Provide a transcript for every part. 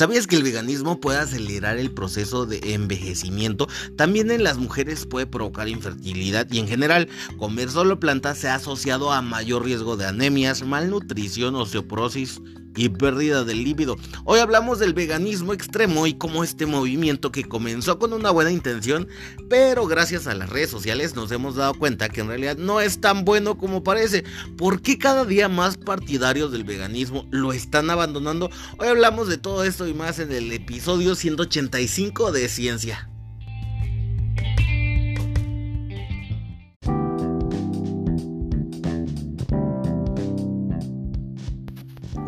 ¿Sabías que el veganismo puede acelerar el proceso de envejecimiento? También en las mujeres puede provocar infertilidad y en general comer solo plantas se ha asociado a mayor riesgo de anemias, malnutrición, osteoporosis y pérdida del líbido. Hoy hablamos del veganismo extremo y cómo este movimiento que comenzó con una buena intención, pero gracias a las redes sociales nos hemos dado cuenta que en realidad no es tan bueno como parece. ¿Por qué cada día más partidarios del veganismo lo están abandonando? Hoy hablamos de todo esto y más en el episodio 185 de Ciencia.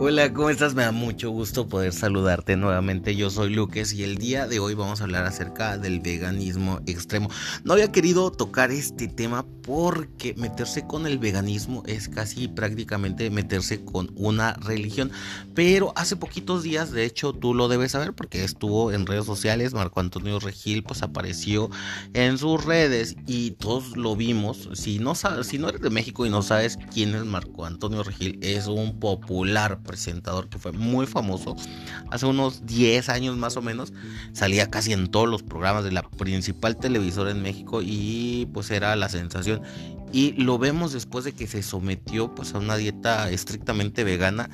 Hola, ¿cómo estás? Me da mucho gusto poder saludarte nuevamente. Yo soy Luques y el día de hoy vamos a hablar acerca del veganismo extremo. No había querido tocar este tema porque meterse con el veganismo es casi prácticamente meterse con una religión. Pero hace poquitos días, de hecho tú lo debes saber porque estuvo en redes sociales, Marco Antonio Regil pues apareció en sus redes y todos lo vimos. Si no, si no eres de México y no sabes quién es Marco Antonio Regil, es un popular presentador que fue muy famoso hace unos 10 años más o menos. Salía casi en todos los programas de la principal televisora en México y pues era la sensación. Y lo vemos después de que se sometió pues a una dieta estrictamente vegana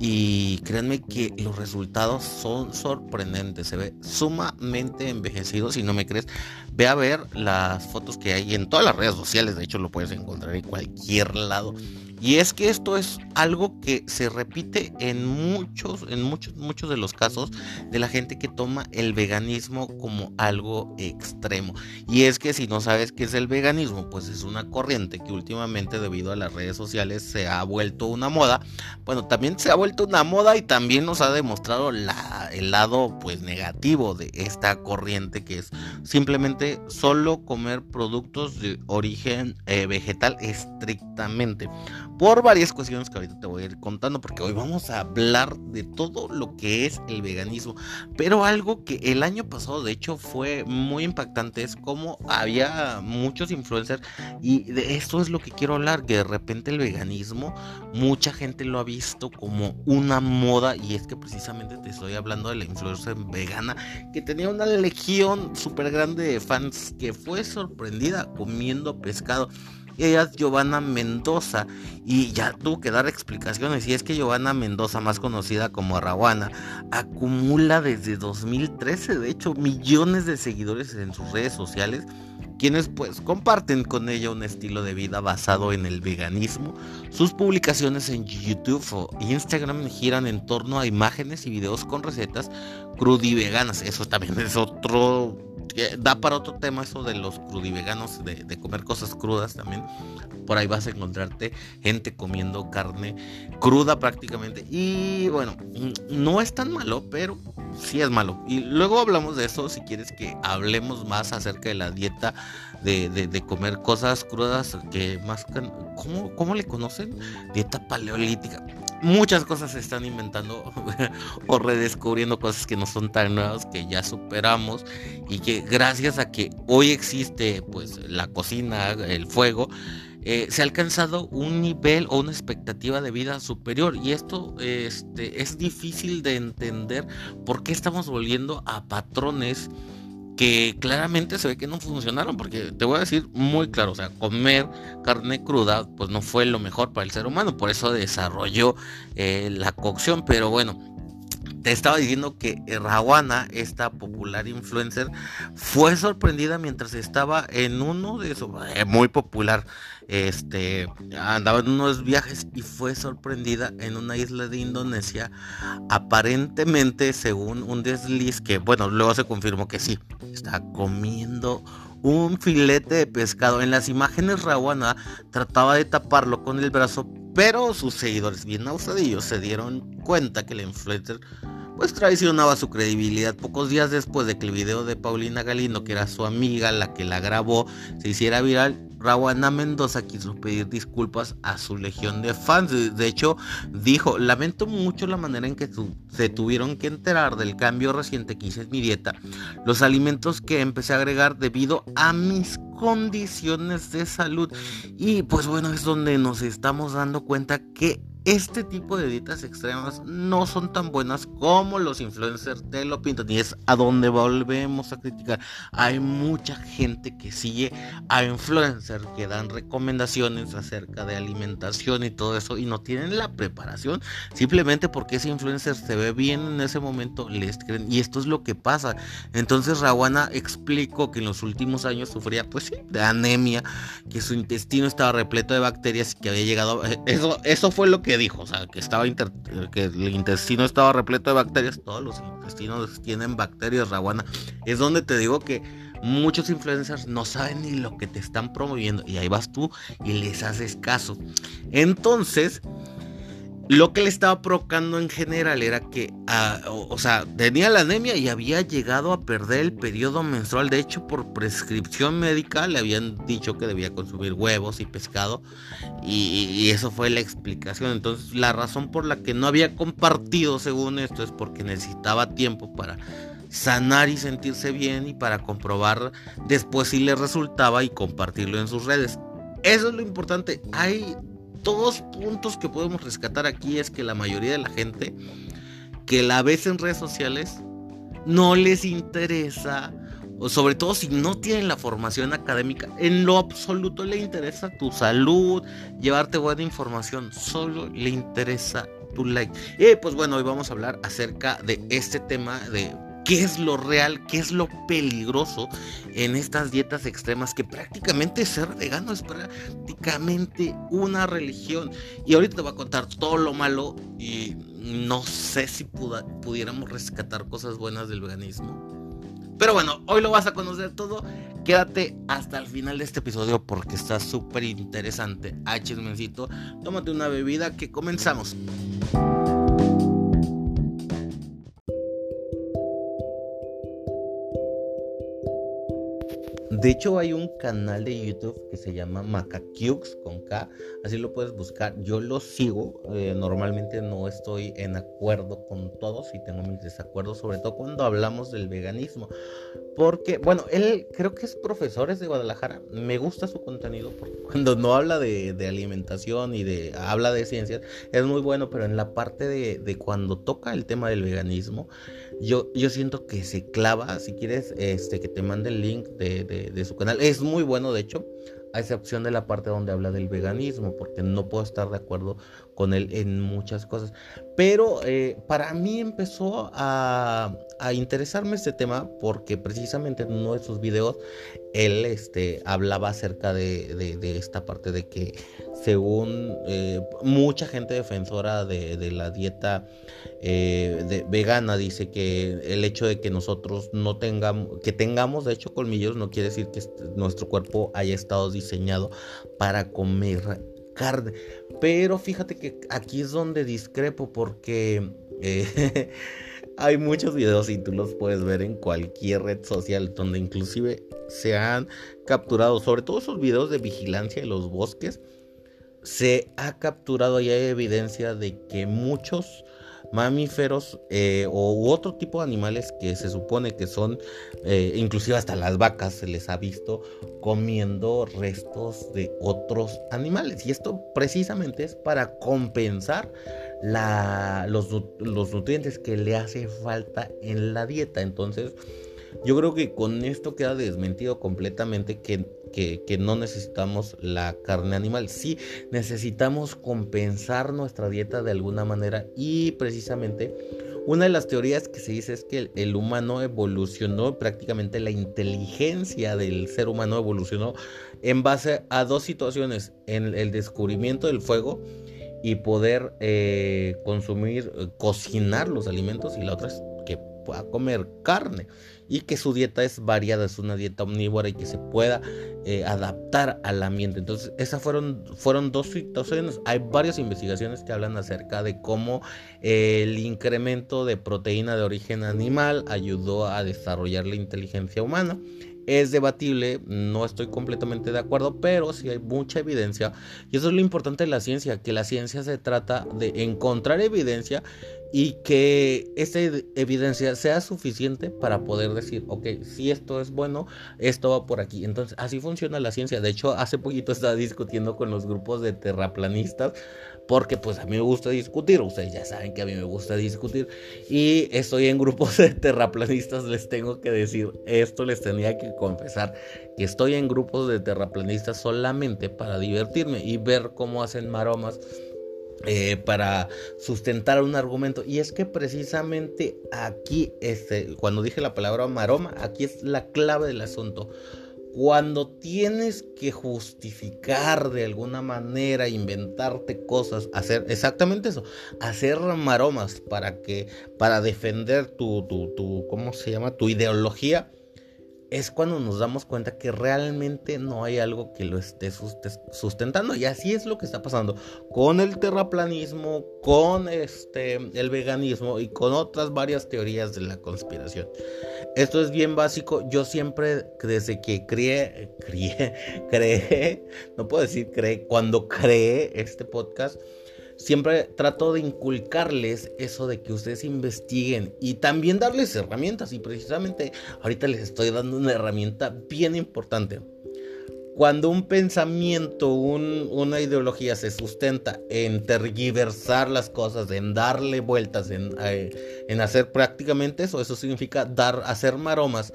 y créanme que los resultados son sorprendentes. Se ve sumamente envejecido. Si no me crees, ve a ver las fotos que hay en todas las redes sociales. De hecho, lo puedes encontrar en cualquier lado. Y es que esto es algo que se repite en muchos, en muchos, muchos de los casos de la gente que toma el veganismo como algo extremo. Y es que si no sabes qué es el veganismo, pues es una corriente que últimamente debido a las redes sociales se ha vuelto una moda. Bueno, también se ha vuelto una moda y también nos ha demostrado la, el lado pues negativo de esta corriente que es simplemente solo comer productos de origen eh, vegetal estrictamente por varias cuestiones que ahorita te voy a ir contando, porque hoy vamos a hablar de todo lo que es el veganismo. Pero algo que el año pasado, de hecho, fue muy impactante es como había muchos influencers, y de esto es lo que quiero hablar, que de repente el veganismo, mucha gente lo ha visto como una moda, y es que precisamente te estoy hablando de la influencer vegana, que tenía una legión súper grande de fans, que fue sorprendida comiendo pescado ella es Giovanna Mendoza y ya tuvo que dar explicaciones y es que Giovanna Mendoza, más conocida como Arraguana, acumula desde 2013, de hecho, millones de seguidores en sus redes sociales quienes pues comparten con ella un estilo de vida basado en el veganismo. Sus publicaciones en YouTube o Instagram giran en torno a imágenes y videos con recetas crudiveganas. Eso también es otro da para otro tema eso de los crudiveganos, de, de comer cosas crudas también. Por ahí vas a encontrarte gente comiendo carne cruda prácticamente. Y bueno, no es tan malo, pero sí es malo. Y luego hablamos de eso si quieres que hablemos más acerca de la dieta de, de, comer cosas crudas que más... ¿cómo, ¿Cómo le conocen? Dieta paleolítica muchas cosas se están inventando o redescubriendo cosas que no son tan nuevas que ya superamos y que gracias a que hoy existe pues la cocina, el fuego, eh, se ha alcanzado un nivel o una expectativa de vida superior. Y esto este, es difícil de entender por qué estamos volviendo a patrones que claramente se ve que no funcionaron, porque te voy a decir muy claro, o sea, comer carne cruda pues no fue lo mejor para el ser humano, por eso desarrolló eh, la cocción, pero bueno, te estaba diciendo que Rawana, esta popular influencer, fue sorprendida mientras estaba en uno de esos, eh, muy popular, este, andaba en unos viajes y fue sorprendida en una isla de Indonesia, aparentemente según un desliz que, bueno, luego se confirmó que sí, está comiendo un filete de pescado. En las imágenes Rawana trataba de taparlo con el brazo, pero sus seguidores bien ausadillos se dieron cuenta que la influencer pues traicionaba su credibilidad pocos días después de que el video de Paulina Galindo, que era su amiga, la que la grabó, se hiciera viral. Rawana Mendoza quiso pedir disculpas a su legión de fans. De hecho, dijo, lamento mucho la manera en que se tuvieron que enterar del cambio reciente que hice en mi dieta, los alimentos que empecé a agregar debido a mis condiciones de salud. Y pues bueno, es donde nos estamos dando cuenta que este tipo de dietas extremas no son tan buenas como los influencers te lo pintan. Y es a donde volvemos a criticar. Hay mucha gente que sigue a influencers que dan recomendaciones acerca de alimentación y todo eso y no tienen la preparación. Simplemente porque ese influencer se ve bien en ese momento, les creen. Y esto es lo que pasa. Entonces Rawana explicó que en los últimos años sufría pues de anemia, que su intestino estaba repleto de bacterias y que había llegado... Eso, eso fue lo que dijo, o sea, que estaba que el intestino estaba repleto de bacterias, todos los intestinos tienen bacterias, Raguana. Es donde te digo que muchos influencers no saben ni lo que te están promoviendo y ahí vas tú y les haces caso. Entonces, lo que le estaba provocando en general era que, ah, o, sea, tenía la anemia y había llegado a perder el periodo menstrual. De hecho, por prescripción médica le habían dicho que debía consumir huevos y pescado. Y, eso fue la explicación. Entonces, la razón por la que no había compartido, según esto, es porque necesitaba tiempo para sanar y sentirse bien y para comprobar después si le resultaba y compartirlo en sus redes. Eso es lo importante. Hay dos puntos que podemos rescatar aquí es que la mayoría de la gente que la ves en redes sociales no les interesa, o sobre todo si no tienen la formación académica, en lo absoluto le interesa tu salud, llevarte buena información, solo le interesa tu like. Y pues bueno, hoy vamos a hablar acerca de este tema de qué es lo real, qué es lo peligroso en estas dietas extremas, que prácticamente ser vegano es prácticamente una religión. Y ahorita te voy a contar todo lo malo y no sé si pudiéramos rescatar cosas buenas del veganismo. Pero bueno, hoy lo vas a conocer todo. Quédate hasta el final de este episodio porque está súper interesante. Ah, chismencito, tómate una bebida que comenzamos. De hecho, hay un canal de YouTube que se llama Macacux con K, así lo puedes buscar. Yo lo sigo, eh, normalmente no estoy en acuerdo con todos y tengo mis desacuerdos, sobre todo cuando hablamos del veganismo. Porque, bueno, él creo que es profesor, es de Guadalajara. Me gusta su contenido porque cuando no habla de, alimentación y de habla de ciencias, es muy bueno, pero en la parte de, cuando toca el tema del veganismo, yo, yo siento que se clava. Si quieres este, que te mande el link de de su canal. Es muy bueno, de hecho, a excepción de la parte donde habla del veganismo, porque no puedo estar de acuerdo con él en muchas cosas. Pero eh, para mí empezó a, interesarme este tema porque precisamente en uno de sus videos él este, hablaba acerca de, esta parte de que según eh, mucha gente defensora de, la dieta eh, vegana dice que el hecho de que nosotros no tengamos, que tengamos de hecho colmillos no quiere decir que nuestro cuerpo haya estado diseñado para comer carne. Pero fíjate que aquí es donde discrepo porque eh, hay muchos videos y tú los puedes ver en cualquier red social donde inclusive se han capturado, sobre todo esos videos de vigilancia de los bosques, se ha capturado y hay evidencia de que muchos mamíferos eh, u otro tipo de animales que se supone que son, eh, inclusive hasta las vacas se les ha visto comiendo restos de otros animales. Y esto precisamente es para compensar los, los nutrientes que le hace falta en la dieta. Entonces, yo creo que con esto queda desmentido completamente que que, no necesitamos la carne animal. Sí, necesitamos compensar nuestra dieta de alguna manera y precisamente una de las teorías que se dice es que el, humano evolucionó, prácticamente la inteligencia del ser humano evolucionó en base a dos situaciones, en el descubrimiento del fuego y poder eh, consumir, eh, cocinar los alimentos y la otra es que pueda comer carne y que su dieta es variada, es una dieta omnívora y que se pueda eh, adaptar al ambiente. Entonces, esas fueron, fueron dos situaciones. Hay varias investigaciones que hablan acerca de cómo eh, el incremento de proteína de origen animal ayudó a desarrollar la inteligencia humana. Es debatible, no estoy completamente de acuerdo, pero sí hay mucha evidencia. Y eso es lo importante de la ciencia, que la ciencia se trata de encontrar evidencia y que esa evidencia sea suficiente para poder decir, ok, si esto es bueno, esto va por aquí. Entonces, así funciona la ciencia. De hecho, hace poquito estaba discutiendo con los grupos de terraplanistas, porque pues a mí me gusta discutir, ustedes ya saben que a mí me gusta discutir, y estoy en grupos de terraplanistas, les tengo que decir, esto les tenía que confesar, que estoy en grupos de terraplanistas solamente para divertirme y ver cómo hacen maromas eh, para sustentar un argumento. Y es que precisamente aquí, este, cuando dije la palabra maroma, aquí es la clave del asunto. Cuando tienes que justificar de alguna manera, inventarte cosas, hacer exactamente eso, hacer maromas para que, para defender tu, tu, tu ¿cómo se llama? Tu ideología, es cuando nos damos cuenta que realmente no hay algo que lo esté sustentando. Y así es lo que está pasando con el terraplanismo, con este, el veganismo y con otras varias teorías de la conspiración. Esto es bien básico. Yo siempre, desde que crié, crié, creé, no puedo decir creé, cuando creé este podcast, siempre trato de inculcarles eso de que ustedes investiguen y también darles herramientas. Y precisamente ahorita les estoy dando una herramienta bien importante. Cuando un pensamiento, una ideología se sustenta en tergiversar las cosas, en darle vueltas, en, eh, en hacer prácticamente eso, eso significa dar, hacer maromas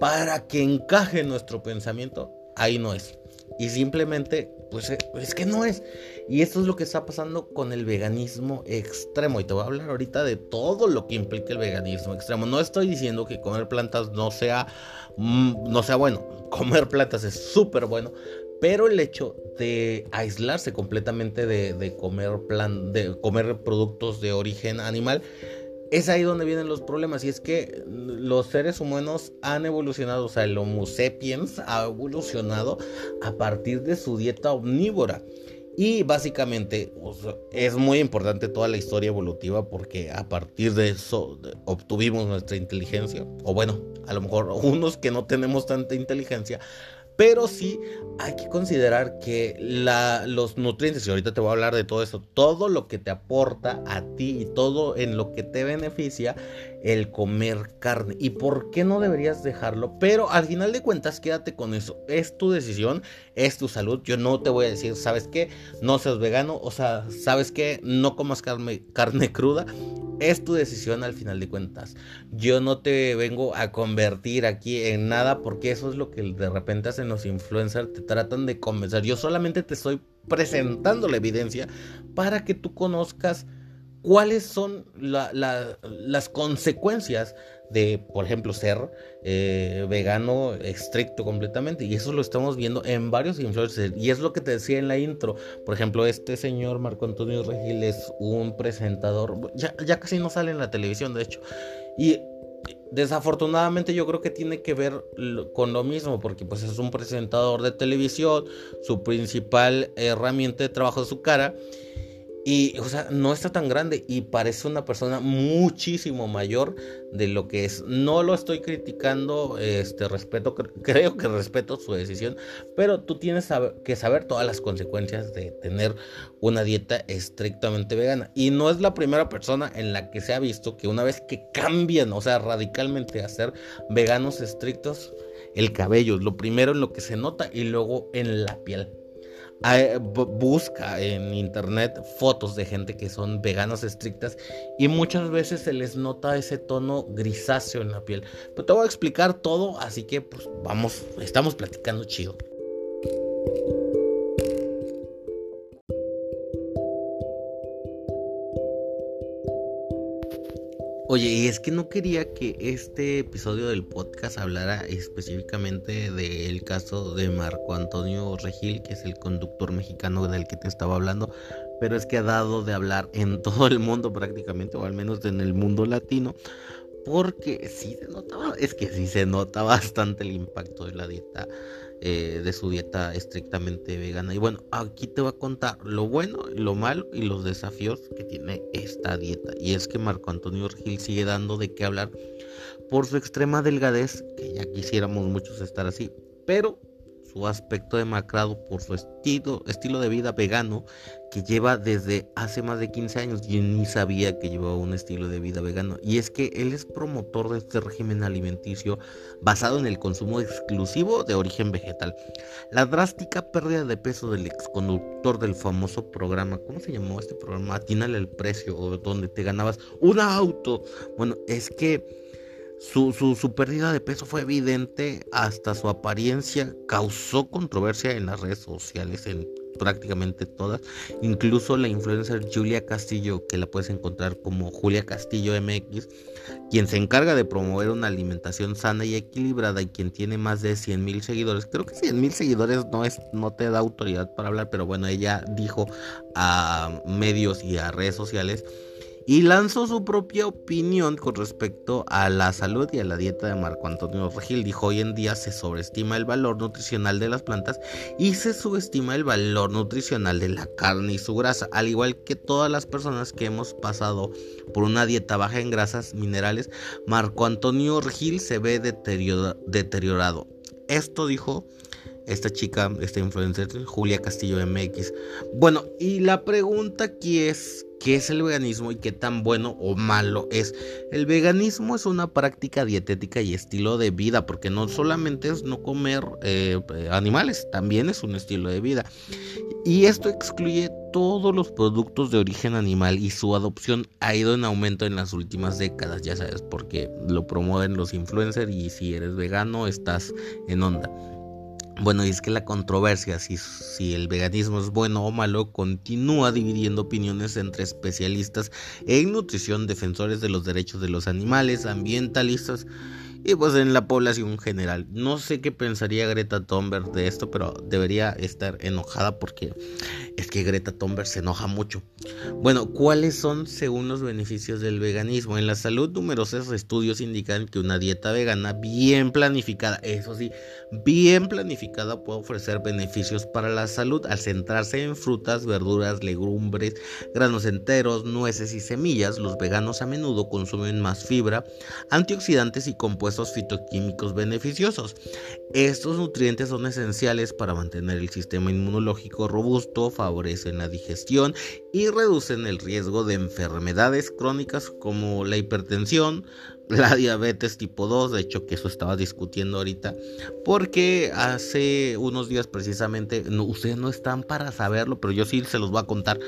para que encaje nuestro pensamiento, ahí no es. Y simplemente, pues es que no es. Y esto es lo que está pasando con el veganismo extremo. Y te voy a hablar ahorita de todo lo que implica el veganismo extremo. No estoy diciendo que comer plantas no sea, mm, no sea bueno. Comer plantas es súper bueno. Pero el hecho de aislarse completamente de, de comer plan, de comer productos de origen animal es ahí donde vienen los problemas. Y es que los seres humanos han evolucionado, o sea, el Homo sapiens ha evolucionado a partir de su dieta omnívora. Y básicamente es muy importante toda la historia evolutiva porque a partir de eso obtuvimos nuestra inteligencia. O bueno, a lo mejor unos que no tenemos tanta inteligencia pero sí hay que considerar que los nutrientes, y ahorita te voy a hablar de todo eso, todo lo que te aporta a ti y todo en lo que te beneficia el comer carne. ¿Y por qué no deberías dejarlo? Pero al final de cuentas, quédate con eso. Es tu decisión, es tu salud. Yo no te voy a decir, ¿sabes qué? No seas vegano, o sea, ¿sabes qué? No comas carne, carne cruda es tu decisión al final de cuentas. Yo no te vengo a convertir aquí en nada porque eso es lo que de repente hacen los influencers, te tratan de convencer. Yo solamente te estoy presentando la evidencia para que tú conozcas cuáles son las consecuencias de, por ejemplo, ser eh, vegano estricto completamente. Y eso lo estamos viendo en varios influencers. Y es lo que te decía en la intro. Por ejemplo, este señor Marco Antonio Regil es un presentador. Ya, ya casi no sale en la televisión, de hecho. Y desafortunadamente yo creo que tiene que ver con lo mismo, porque pues es un presentador de televisión, su principal herramienta de trabajo es su cara, y, o sea, no está tan grande y parece una persona muchísimo mayor de lo que es. No lo estoy criticando, este respeto, creo que respeto su decisión, pero tú tienes que saber todas las consecuencias de tener una dieta estrictamente vegana. Y no es la primera persona en la que se ha visto que una vez que cambian, o sea, radicalmente a ser veganos estrictos, el cabello lo primero en lo que se nota y luego en la piel busca en internet fotos de gente que son veganas estrictas y muchas veces se les nota ese tono grisáceo en la piel. Pero te voy a explicar todo, así que pues vamos, estamos platicando chido. Oye, y es que no quería que este episodio del podcast hablara específicamente del caso de Marco Antonio Regil, que es el conductor mexicano del que te estaba hablando, pero es que ha dado de hablar en todo el mundo prácticamente, o al menos en el mundo latino, porque sí se notaba, es que sí se nota bastante el impacto de la dieta eh, de su dieta estrictamente vegana. Y bueno, aquí te voy a contar lo bueno, lo malo y los desafíos que tiene esta dieta. Y es que Marco Antonio Gil sigue dando de qué hablar por su extrema delgadez, que ya quisiéramos muchos estar así, pero su aspecto demacrado por su estilo, estilo de vida vegano que lleva desde hace más de 15 años. y ni sabía que llevaba un estilo de vida vegano. Y es que él es promotor de este régimen alimenticio basado en el consumo exclusivo de origen vegetal. La drástica pérdida de peso del exconductor del famoso programa, ¿cómo se llamó este programa? Atínale el precio, o donde te ganabas un auto. Bueno, es que su, su, pérdida de peso fue evidente, hasta su apariencia causó controversia en las redes sociales, prácticamente todas, incluso la influencer Julia Castillo, que la puedes encontrar como Julia Castillo MX, quien se encarga de promover una alimentación sana y equilibrada y quien tiene más de 100 mil seguidores. Creo que 100 mil seguidores no, es, no te da autoridad para hablar, pero bueno, ella dijo a medios y a redes sociales y lanzó su propia opinión con respecto a la salud y a la dieta de Marco Antonio Regil. Dijo, hoy en día se sobreestima el valor nutricional de las plantas y se subestima el valor nutricional de la carne y su grasa, al igual que todas las personas que hemos pasado por una dieta baja en grasas minerales, Marco Antonio Regil se ve deteriorado. Esto dijo esta chica, esta influencer, Julia Castillo MX. Bueno, y la pregunta aquí es, qué es el veganismo y qué tan bueno o malo es. El veganismo es una práctica dietética y estilo de vida, porque no solamente es no comer eh, animales, también es un estilo de vida. Y esto excluye todos los productos de origen animal y su adopción ha ido en aumento en las últimas décadas, ya sabes, porque lo promueven los influencers y si eres vegano estás en onda. Bueno, y es que la controversia, si, el veganismo es bueno o malo, continúa dividiendo opiniones entre especialistas en nutrición, defensores de los derechos de los animales, ambientalistas y pues en la población general. No sé qué pensaría Greta Thunberg de esto, pero debería estar enojada porque es que Greta Thunberg se enoja mucho. Bueno, ¿cuáles son según los beneficios del veganismo? En la salud numerosos estudios indican que una dieta vegana bien planificada, eso sí, bien planificada puede ofrecer beneficios para la salud al centrarse en frutas, verduras, legumbres, granos enteros, nueces y semillas. Los veganos a menudo consumen más fibra, antioxidantes y compuestos fitoquímicos beneficiosos. Estos nutrientes son esenciales para mantener el sistema inmunológico robusto, favorecen la digestión y reducen el riesgo de enfermedades crónicas como la hipertensión, la diabetes tipo 2, de hecho que eso estaba discutiendo ahorita, porque hace unos días precisamente, ustedes no están para saberlo, pero yo sí se los voy a contar,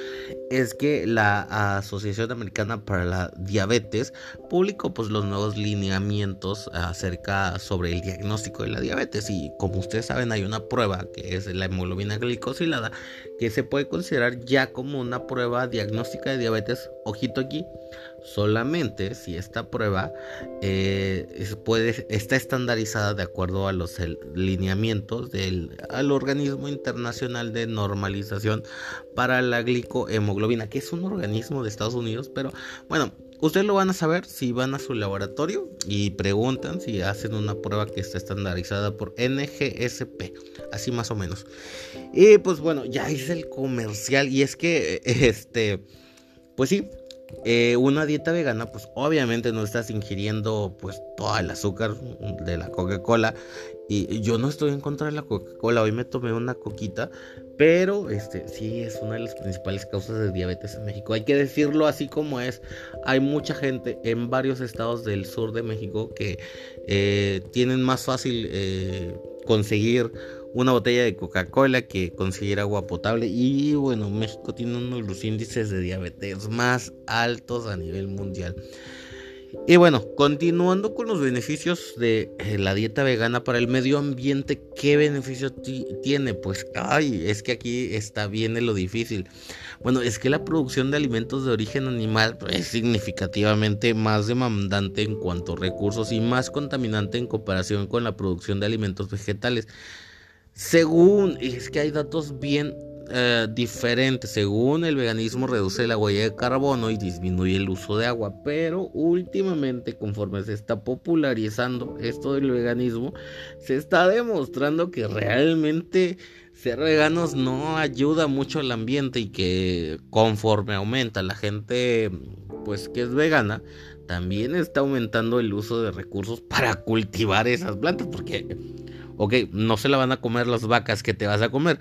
es que la Asociación Americana para la Diabetes publicó pues los nuevos lineamientos acerca sobre el diagnóstico de la diabetes. Y como ustedes saben hay una prueba que es la hemoglobina glicosilada que se puede considerar ya como una prueba diagnóstica de diabetes, ojito aquí, solamente si esta prueba eh, está estandarizada de acuerdo a los lineamientos del al organismo internacional de normalización para la glicohemoglobina, que es un organismo de Estados Unidos, pero bueno, Ustedes lo van a saber si van a su laboratorio y preguntan si hacen una prueba que está estandarizada por NGSP, así más o menos. Y pues bueno, ya hice el comercial y es que, este, pues sí, eh, una dieta vegana, pues obviamente no estás ingiriendo pues todo el azúcar de la Coca-Cola. Y yo no estoy en contra de la Coca-Cola. Hoy me tomé una coquita. Pero este sí es una de las principales causas de diabetes en México. Hay que decirlo así como es. Hay mucha gente en varios estados del sur de México que eh, tienen más fácil eh, conseguir una botella de Coca-Cola que conseguir agua potable. Y bueno, México tiene uno de los índices de diabetes más altos a nivel mundial. Y bueno, continuando con los beneficios de eh, la dieta vegana para el medio ambiente, ¿qué beneficio tiene? Pues, ay, es que aquí está bien lo difícil. Bueno, es que la producción de alimentos de origen animal es significativamente más demandante en cuanto a recursos y más contaminante en comparación con la producción de alimentos vegetales. Según, es que hay datos bien eh, diferentes. Según el veganismo reduce la huella de carbono y disminuye el uso de agua. Pero últimamente, conforme se está popularizando esto del veganismo, se está demostrando que realmente ser veganos no ayuda mucho al ambiente y que conforme aumenta la gente pues que es vegana, también está aumentando el uso de recursos para cultivar esas plantas porque Ok, no se la van a comer las vacas que te vas a comer,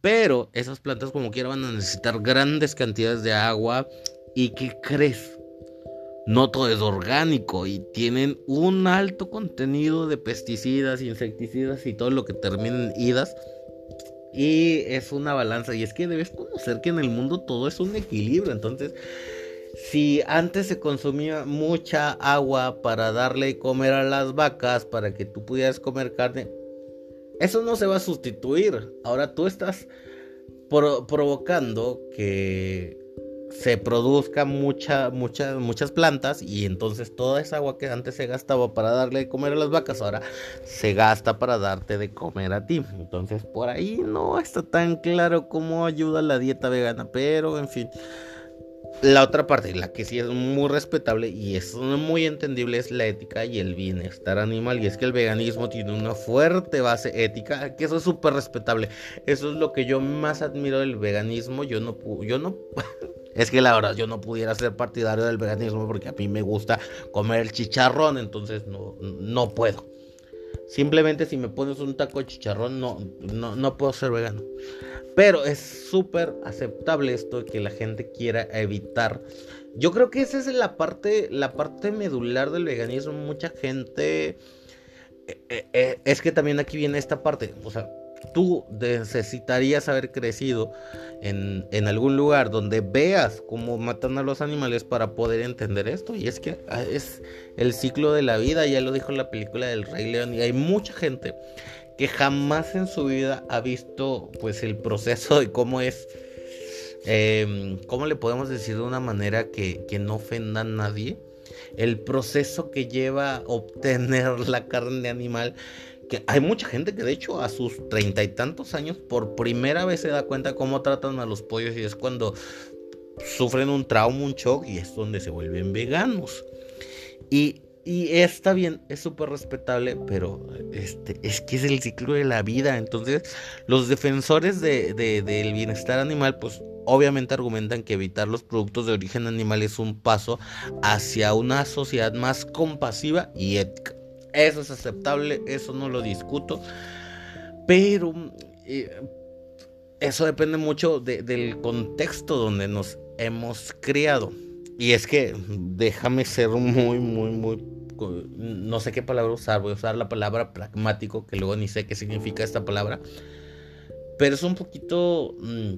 pero esas plantas como quiera van a necesitar grandes cantidades de agua. ¿Y qué crees? No todo es orgánico y tienen un alto contenido de pesticidas, insecticidas y todo lo que termina en idas. Y es una balanza. Y es que debes conocer que en el mundo todo es un equilibrio. Entonces, si antes se consumía mucha agua para darle comer a las vacas, para que tú pudieras comer carne, eso no se va a sustituir. Ahora tú estás provocando que se produzca mucha, muchas plantas y entonces toda esa agua que antes se gastaba para darle de comer a las vacas ahora se gasta para darte de comer a ti. Entonces por ahí no está tan claro cómo ayuda la dieta vegana, pero en fin. La otra parte, la que sí es muy respetable y es muy entendible, es la ética y el bienestar animal. Y es que el veganismo tiene una fuerte base ética, que eso es súper respetable. Eso es lo que yo más admiro del veganismo. Yo no, yo no, es que la verdad yo no pudiera ser partidario del veganismo porque a mí me gusta comer el chicharrón, entonces no, no puedo. Simplemente si me pones un taco de chicharrón, no, no, no puedo ser vegano. Pero es súper aceptable esto que la gente quiera evitar. Yo creo que esa es la parte, la parte medular del veganismo. Mucha gente... Eh, eh, eh, es que también aquí viene esta parte. O sea, tú necesitarías haber crecido en, en, algún lugar donde veas cómo matan a los animales para poder entender esto. Y es que ah, es el ciclo de la vida, ya lo dijo la película del Rey León. Y hay mucha gente que jamás en su vida ha visto pues el proceso de cómo es, em, cómo le podemos decir de una manera que, que no ofenda a nadie, el proceso que lleva obtener la carne animal que hay mucha gente que de hecho a sus treinta y tantos años por primera vez se da cuenta cómo tratan a los pollos y es cuando sufren un trauma, un shock y es donde se vuelven veganos. Y y está bien, es súper respetable, pero este, es que es el ciclo de la vida. Entonces, los defensores de, del bienestar animal, pues obviamente argumentan que evitar los productos de origen animal es un paso hacia una sociedad más compasiva y ética. Eso es aceptable, eso no lo discuto. Pero eh, eso depende mucho del contexto donde nos hemos criado. Y es que déjame ser muy, muy, muy no sé qué palabra usar, voy a usar la palabra pragmático, que luego ni sé qué significa esta palabra, pero es un poquito, mm,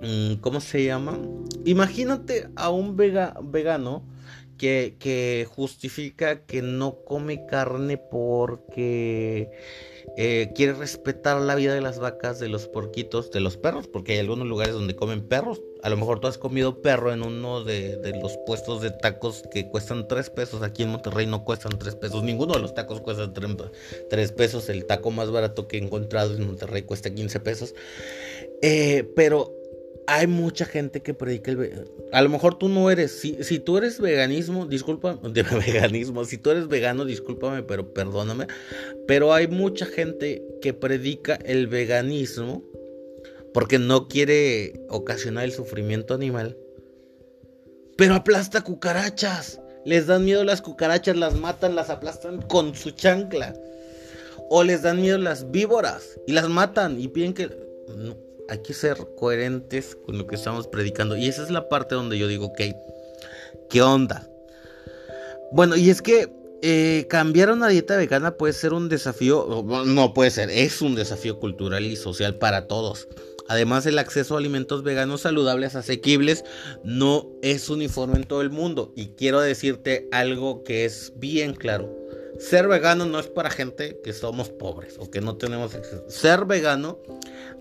mm, ¿cómo se llama? Imagínate a un vegano que, justifica que no come carne porque eh, quiere respetar la vida de las vacas, de los porquitos, de los perros, porque hay algunos lugares donde comen perros. A lo mejor tú has comido perro en uno de, los puestos de tacos que cuestan 3 pesos. Aquí en Monterrey no cuestan 3 pesos. Ninguno de los tacos cuesta 3 pesos. El taco más barato que he encontrado en Monterrey cuesta 15 pesos. Eh, pero hay mucha gente que predica el a lo mejor tú no eres si, si tú eres veganismo disculpa de veganismo si tú eres vegano discúlpame pero perdóname pero hay mucha gente que predica el veganismo porque no quiere ocasionar el sufrimiento animal pero aplasta cucarachas les dan miedo las cucarachas las matan las aplastan con su chancla o les dan miedo las víboras y las matan y piden que hay que ser coherentes con lo que estamos predicando. Y esa es la parte donde yo digo, ok, ¿qué onda? Bueno, y es que eh, cambiar una dieta vegana puede ser un desafío, no puede ser, es un desafío cultural y social para todos. Además, el acceso a alimentos veganos saludables, asequibles, no es uniforme en todo el mundo. Y quiero decirte algo que es bien claro. Ser vegano no es para gente que somos pobres o que no tenemos acceso. Ser vegano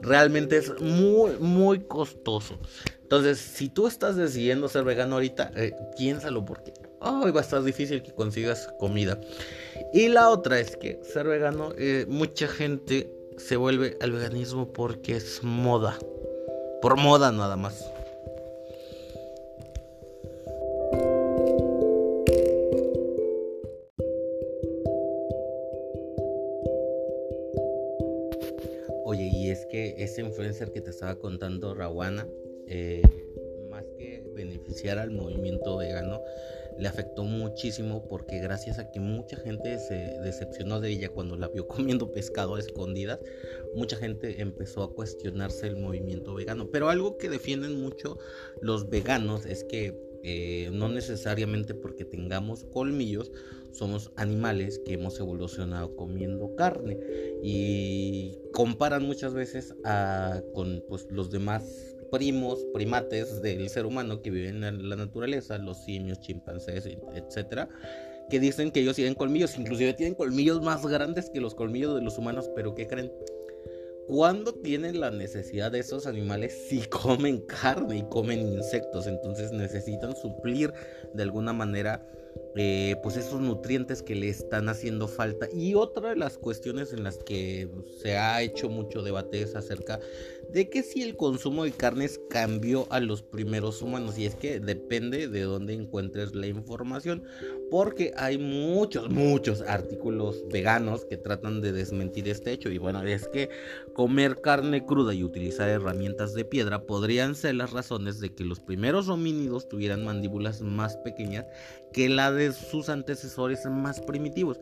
realmente es muy, muy costoso. Entonces, si tú estás decidiendo ser vegano ahorita, eh, piénsalo porque hoy va a estar difícil que consigas comida. Y la otra es que ser vegano, eh, mucha gente se vuelve al veganismo porque es moda. Por moda nada más. Ese influencer que te estaba contando, Rawana, eh, más que beneficiar al movimiento vegano, le afectó muchísimo porque gracias a que mucha gente se decepcionó de ella cuando la vio comiendo pescado a escondidas, mucha gente empezó a cuestionarse el movimiento vegano. Pero algo que defienden mucho los veganos es que eh, no necesariamente porque tengamos colmillos somos animales que hemos evolucionado comiendo carne y comparan muchas veces con pues, los demás primos, primates del ser humano que viven en la naturaleza, los simios, chimpancés, etcétera, que dicen que ellos tienen colmillos, inclusive tienen colmillos más grandes que los colmillos de los humanos, pero ¿qué creen? Cuando tienen la necesidad de esos animales, sí comen carne y comen insectos, entonces necesitan suplir de alguna manera eh, pues esos nutrientes que le están haciendo falta. Y otra de las cuestiones en las que se ha hecho mucho debate es acerca de que si el consumo de carnes cambió a los primeros humanos. Y es que depende de dónde encuentres la información. Porque hay muchos, muchos artículos veganos que tratan de desmentir este hecho. Y bueno, es que comer carne cruda y utilizar herramientas de piedra podrían ser las razones de que los primeros homínidos tuvieran mandíbulas más pequeñas que la de sus antecesores más primitivos.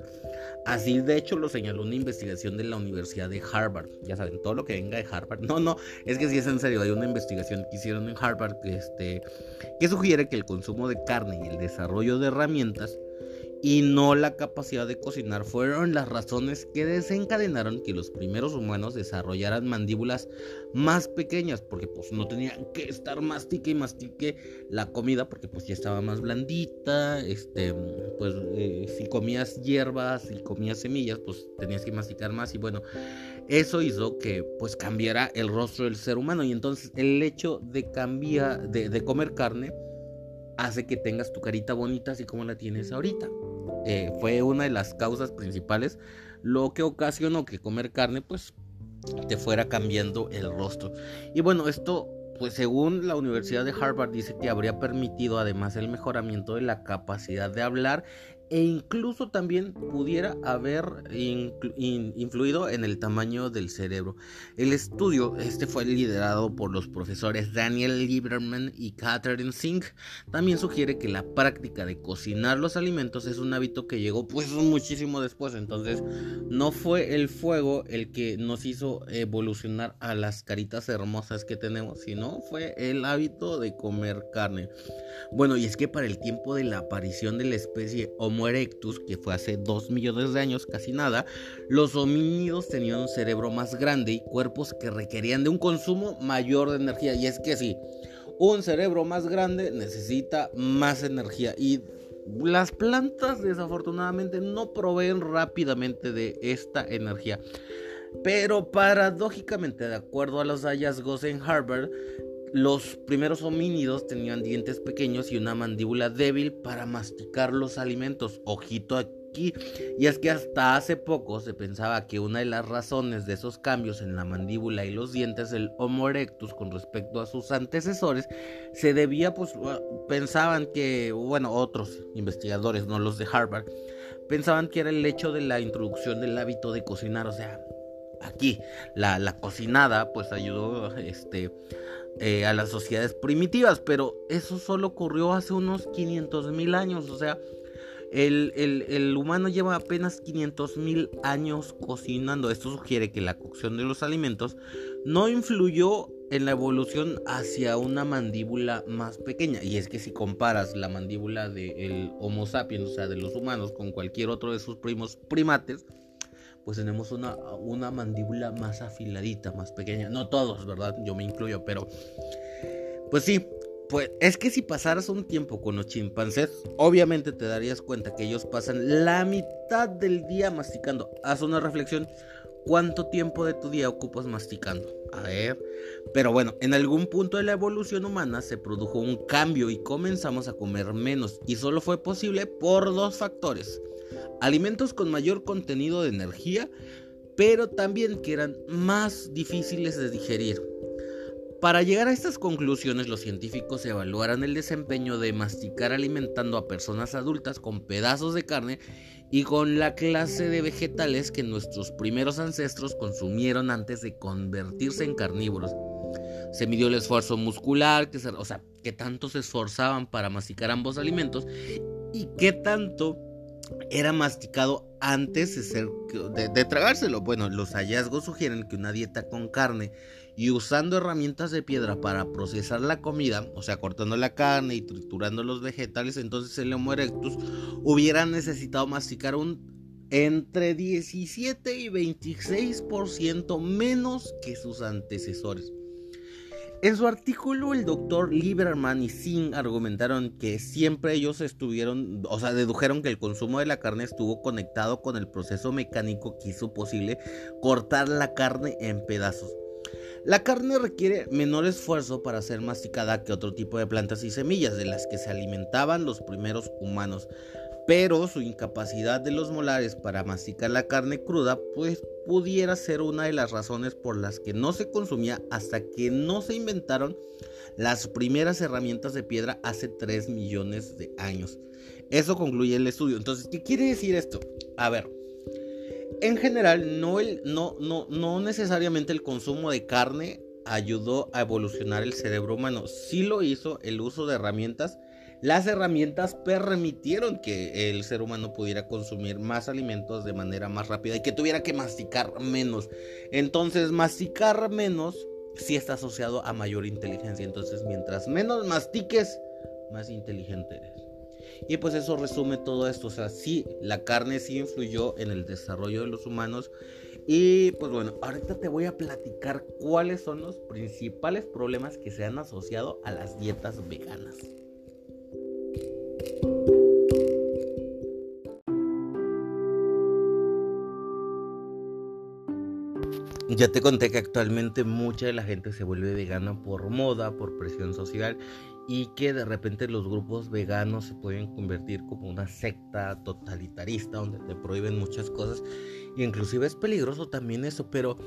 Así de hecho lo señaló una investigación de la Universidad de Harvard. Ya saben, todo lo que venga de Harvard. No, no, es que si es en serio. Hay una investigación que hicieron en Harvard este, que sugiere que el consumo de carne y el desarrollo de herramientas y no la capacidad de cocinar fueron las razones que desencadenaron que los primeros humanos desarrollaran mandíbulas más pequeñas porque pues no tenían que estar mastique y mastique la comida porque pues ya estaba más blandita este pues eh, si comías hierbas y comías semillas pues tenías que masticar más y bueno eso hizo que pues cambiara el rostro del ser humano y entonces el hecho de cambiar de, comer carne hace que tengas tu carita bonita así como la tienes ahorita. Eh, fue una de las causas principales, lo que ocasionó que comer carne pues te fuera cambiando el rostro. Y bueno, esto pues según la Universidad de Harvard dice que habría permitido además el mejoramiento de la capacidad de hablar e incluso también pudiera haber influido en el tamaño del cerebro. El estudio este fue liderado por los profesores Daniel Lieberman y Catherine Singh. También sugiere que la práctica de cocinar los alimentos es un hábito que llegó pues muchísimo después, entonces no fue el fuego el que nos hizo evolucionar a las caritas hermosas que tenemos, sino fue el hábito de comer carne. Bueno, y es que para el tiempo de la aparición de la especie Homo Erectus, que fue hace 2 millones de años, casi nada, los homínidos tenían un cerebro más grande y cuerpos que requerían de un consumo mayor de energía. Y es que sí, un cerebro más grande necesita más energía y las plantas desafortunadamente no proveen rápidamente de esta energía. Pero paradójicamente, de acuerdo a los hallazgos en Harvard, los primeros homínidos tenían dientes pequeños y una mandíbula débil para masticar los alimentos. Ojito aquí. Y es que hasta hace poco se pensaba que una de las razones de esos cambios en la mandíbula y los dientes del Homo erectus con respecto a sus antecesores se debía, pues, pensaban que, bueno, otros investigadores, no los de Harvard, pensaban que era el hecho de la introducción del hábito de cocinar, o sea, aquí la, cocinada pues ayudó este eh, a las sociedades primitivas, pero eso solo ocurrió hace unos 500 mil años, o sea, el, humano lleva apenas 500 mil años cocinando. Esto sugiere que la cocción de los alimentos no influyó en la evolución hacia una mandíbula más pequeña. Y es que si comparas la mandíbula del Homo sapiens, o sea, de los humanos, con cualquier otro de sus primos primates, pues tenemos una, una mandíbula más afiladita, más pequeña. No todos, ¿verdad? Yo me incluyo, pero pues sí, pues es que si pasaras un tiempo con los chimpancés, obviamente te darías cuenta que ellos pasan la mitad del día masticando. Haz una reflexión. ¿Cuánto tiempo de tu día ocupas masticando? A ver. Pero bueno, en algún punto de la evolución humana se produjo un cambio y comenzamos a comer menos. Y solo fue posible por dos factores alimentos con mayor contenido de energía, pero también que eran más difíciles de digerir. Para llegar a estas conclusiones, los científicos evaluaron el desempeño de masticar alimentando a personas adultas con pedazos de carne y con la clase de vegetales que nuestros primeros ancestros consumieron antes de convertirse en carnívoros. Se midió el esfuerzo muscular, que o sea, que tanto se esforzaban para masticar ambos alimentos y qué tanto era masticado antes de, ser, de, tragárselo. Bueno, los hallazgos sugieren que una dieta con carne y usando herramientas de piedra para procesar la comida, o sea, cortando la carne y triturando los vegetales, entonces el Homo erectus hubiera necesitado masticar un entre 17 y 26% menos que sus antecesores. En su artículo, el doctor Lieberman y Singh argumentaron que siempre ellos estuvieron, o sea, dedujeron que el consumo de la carne estuvo conectado con el proceso mecánico que hizo posible cortar la carne en pedazos. La carne requiere menor esfuerzo para ser masticada que otro tipo de plantas y semillas de las que se alimentaban los primeros humanos pero su incapacidad de los molares para masticar la carne cruda pues pudiera ser una de las razones por las que no se consumía hasta que no se inventaron las primeras herramientas de piedra hace 3 millones de años. Eso concluye el estudio. Entonces, ¿qué quiere decir esto? A ver, en general no, el, no, no, no necesariamente el consumo de carne ayudó a evolucionar el cerebro humano. Sí lo hizo el uso de herramientas las herramientas permitieron que el ser humano pudiera consumir más alimentos de manera más rápida y que tuviera que masticar menos. Entonces, masticar menos sí está asociado a mayor inteligencia. Entonces, mientras menos mastiques, más inteligente eres. Y pues eso resume todo esto. O sea, sí, la carne sí influyó en el desarrollo de los humanos. Y pues bueno, ahorita te voy a platicar cuáles son los principales problemas que se han asociado a las dietas veganas. Ya te conté que actualmente mucha de la gente se vuelve vegana por moda, por presión social y que de repente los grupos veganos se pueden convertir como una secta totalitarista donde te prohíben muchas cosas y inclusive es peligroso también eso, pero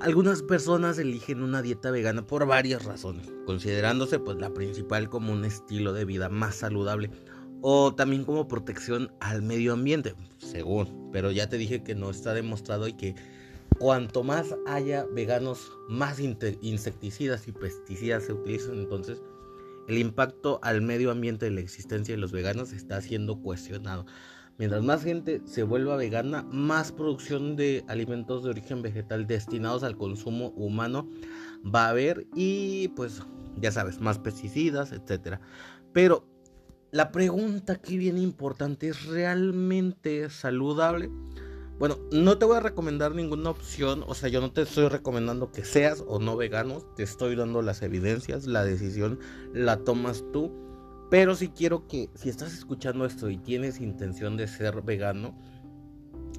algunas personas eligen una dieta vegana por varias razones, considerándose pues la principal como un estilo de vida más saludable o también como protección al medio ambiente, según, pero ya te dije que no está demostrado y que cuanto más haya veganos, más insecticidas y pesticidas se utilizan. Entonces, el impacto al medio ambiente de la existencia de los veganos está siendo cuestionado. Mientras más gente se vuelva vegana, más producción de alimentos de origen vegetal destinados al consumo humano va a haber y pues ya sabes, más pesticidas, etc. Pero la pregunta aquí viene importante, ¿es realmente saludable? Bueno, no te voy a recomendar ninguna opción, o sea, yo no te estoy recomendando que seas o no vegano, te estoy dando las evidencias, la decisión la tomas tú, pero si quiero que, si estás escuchando esto y tienes intención de ser vegano,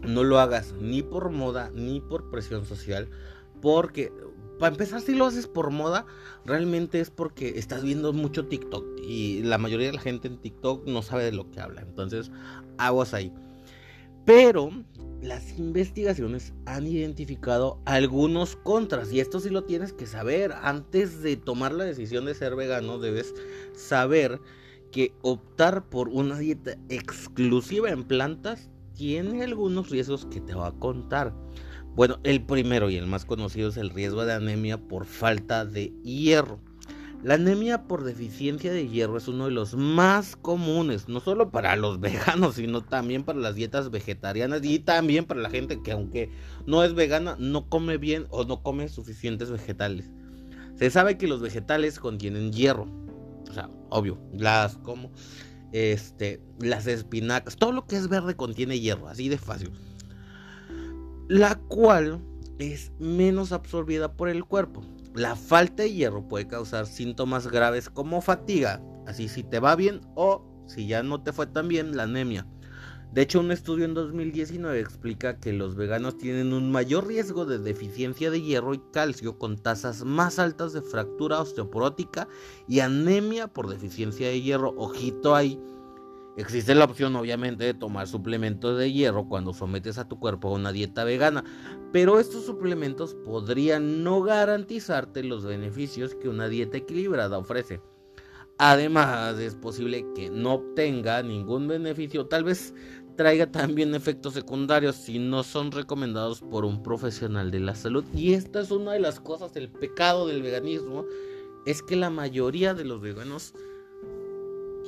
no lo hagas ni por moda ni por presión social, porque para empezar, si lo haces por moda, realmente es porque estás viendo mucho TikTok y la mayoría de la gente en TikTok no sabe de lo que habla. Entonces, aguas ahí. Pero las investigaciones han identificado algunos contras y esto sí lo tienes que saber. Antes de tomar la decisión de ser vegano debes saber que optar por una dieta exclusiva en plantas tiene algunos riesgos que te voy a contar. Bueno, el primero y el más conocido es el riesgo de anemia por falta de hierro. La anemia por deficiencia de hierro es uno de los más comunes, no solo para los veganos, sino también para las dietas vegetarianas y también para la gente que aunque no es vegana, no come bien o no come suficientes vegetales. Se sabe que los vegetales contienen hierro, o sea, obvio, las como este, las espinacas, todo lo que es verde contiene hierro, así de fácil. La cual es menos absorbida por el cuerpo. La falta de hierro puede causar síntomas graves como fatiga, así si te va bien o si ya no te fue tan bien, la anemia. De hecho, un estudio en 2019 explica que los veganos tienen un mayor riesgo de deficiencia de hierro y calcio con tasas más altas de fractura osteoporótica y anemia por deficiencia de hierro. Ojito ahí Existe la opción obviamente de tomar suplementos de hierro cuando sometes a tu cuerpo a una dieta vegana, pero estos suplementos podrían no garantizarte los beneficios que una dieta equilibrada ofrece. Además, es posible que no obtenga ningún beneficio, tal vez traiga también efectos secundarios si no son recomendados por un profesional de la salud. Y esta es una de las cosas, el pecado del veganismo, es que la mayoría de los veganos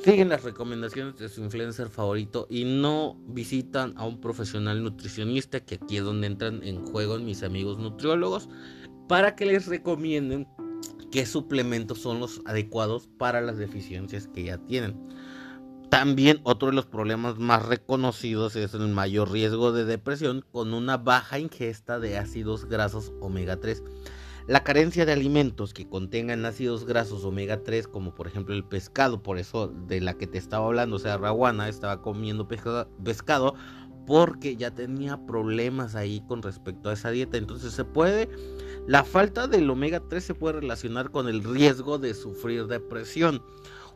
siguen las recomendaciones de su influencer favorito y no visitan a un profesional nutricionista, que aquí es donde entran en juego mis amigos nutriólogos, para que les recomienden qué suplementos son los adecuados para las deficiencias que ya tienen. También otro de los problemas más reconocidos es el mayor riesgo de depresión con una baja ingesta de ácidos grasos omega 3. La carencia de alimentos que contengan ácidos grasos omega 3, como por ejemplo el pescado, por eso de la que te estaba hablando, o sea, Raguana estaba comiendo pescado porque ya tenía problemas ahí con respecto a esa dieta. Entonces se puede, la falta del omega 3 se puede relacionar con el riesgo de sufrir depresión.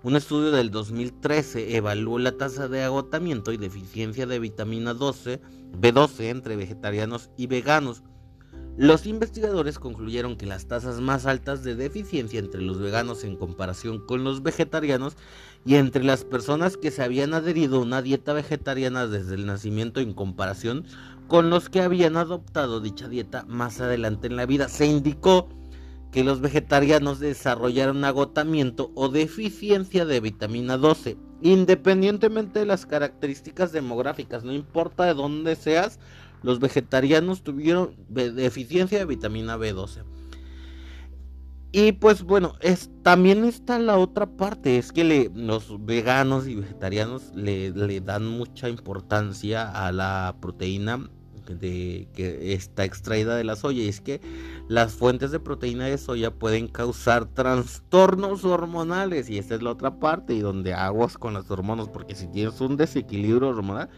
Un estudio del 2013 evaluó la tasa de agotamiento y deficiencia de vitamina 12, B12 entre vegetarianos y veganos. Los investigadores concluyeron que las tasas más altas de deficiencia entre los veganos en comparación con los vegetarianos y entre las personas que se habían adherido a una dieta vegetariana desde el nacimiento en comparación con los que habían adoptado dicha dieta más adelante en la vida. Se indicó que los vegetarianos desarrollaron agotamiento o deficiencia de vitamina 12, independientemente de las características demográficas, no importa de dónde seas, los vegetarianos tuvieron deficiencia de vitamina B12. Y pues bueno, es, también está la otra parte, es que los veganos y vegetarianos le, dan mucha importancia a la proteína que está extraída de la soya. Y es que las fuentes de proteína de soya pueden causar trastornos hormonales. Y esta es la otra parte, y donde aguas con las hormonas, porque si tienes un desequilibrio hormonal,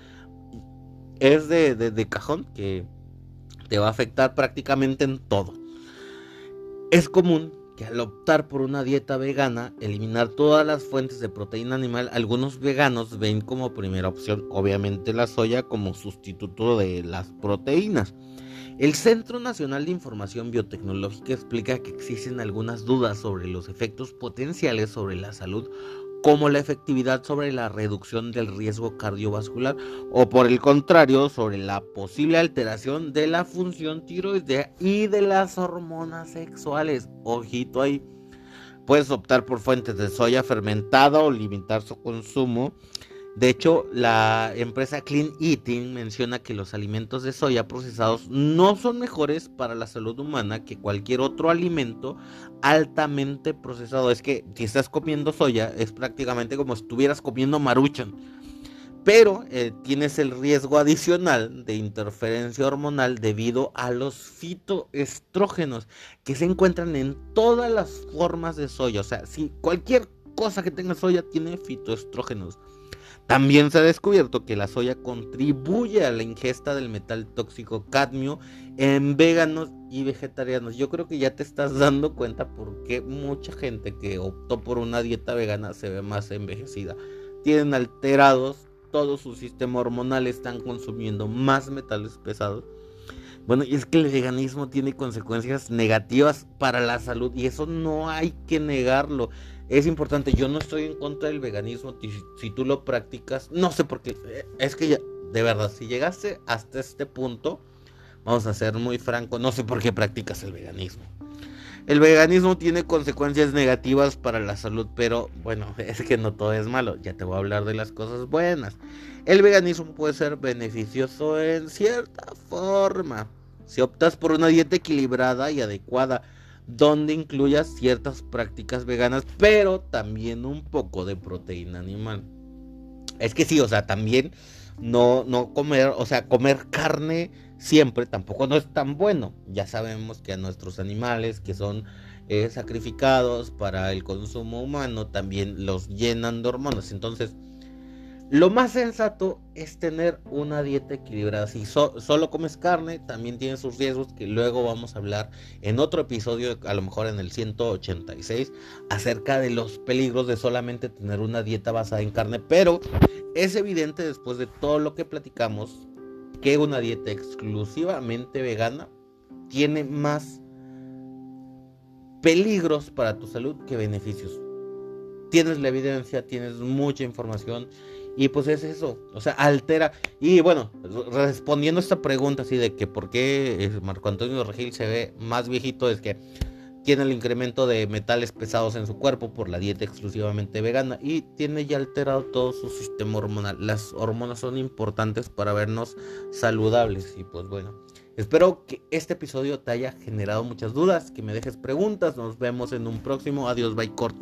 es de, cajón que te va a afectar prácticamente en todo. Es común que al optar por una dieta vegana, eliminar todas las fuentes de proteína animal, algunos veganos ven como primera opción obviamente la soya como sustituto de las proteínas. El Centro Nacional de Información Biotecnológica explica que existen algunas dudas sobre los efectos potenciales sobre la salud como la efectividad sobre la reducción del riesgo cardiovascular o por el contrario sobre la posible alteración de la función tiroidea y de las hormonas sexuales. Ojito ahí. Puedes optar por fuentes de soya fermentada o limitar su consumo de hecho, la empresa Clean Eating menciona que los alimentos de soya procesados no son mejores para la salud humana que cualquier otro alimento altamente procesado. Es que si estás comiendo soya es prácticamente como si estuvieras comiendo maruchan. Pero eh, tienes el riesgo adicional de interferencia hormonal debido a los fitoestrógenos que se encuentran en todas las formas de soya. O sea, si cualquier cosa que tenga soya tiene fitoestrógenos. También se ha descubierto que la soya contribuye a la ingesta del metal tóxico cadmio en veganos y vegetarianos. Yo creo que ya te estás dando cuenta por qué mucha gente que optó por una dieta vegana se ve más envejecida. Tienen alterados todo su sistema hormonal, están consumiendo más metales pesados. Bueno, y es que el veganismo tiene consecuencias negativas para la salud y eso no hay que negarlo es importante. Yo no estoy en contra del veganismo. Si, tú lo practicas, no sé por qué. Eh, es que ya, de verdad, si llegaste hasta este punto, vamos a ser muy franco, no sé por qué practicas el veganismo. El veganismo tiene consecuencias negativas para la salud, pero bueno, es que no todo es malo. Ya te voy a hablar de las cosas buenas. El veganismo puede ser beneficioso en cierta forma. Si optas por una dieta equilibrada y adecuada, donde incluyas ciertas prácticas veganas, pero también un poco de proteína animal. Es que sí, o sea, también no, no comer, o sea, comer carne siempre tampoco no es tan bueno. Ya sabemos que a nuestros animales que son eh, sacrificados para el consumo humano también los llenan de hormonas. Entonces, lo más sensato es tener una dieta equilibrada. Si solo comes carne, también tiene sus riesgos que luego vamos a hablar en otro episodio, a lo mejor en el 186, acerca de los peligros de solamente tener una dieta basada en carne. Pero es evidente después de todo lo que platicamos que una dieta exclusivamente vegana tiene más peligros para tu salud que beneficios. Tienes la evidencia, tienes mucha información y pues es eso, o sea, altera. Y bueno, respondiendo a esta pregunta así de que por qué Marco Antonio Regil se ve más viejito, es que tiene el incremento de metales pesados en su cuerpo por la dieta exclusivamente vegana y tiene ya alterado todo su sistema hormonal. Las hormonas son importantes para vernos saludables y pues bueno. Espero que este episodio te haya generado muchas dudas, que me dejes preguntas. Nos vemos en un próximo. Adiós, bye, corto.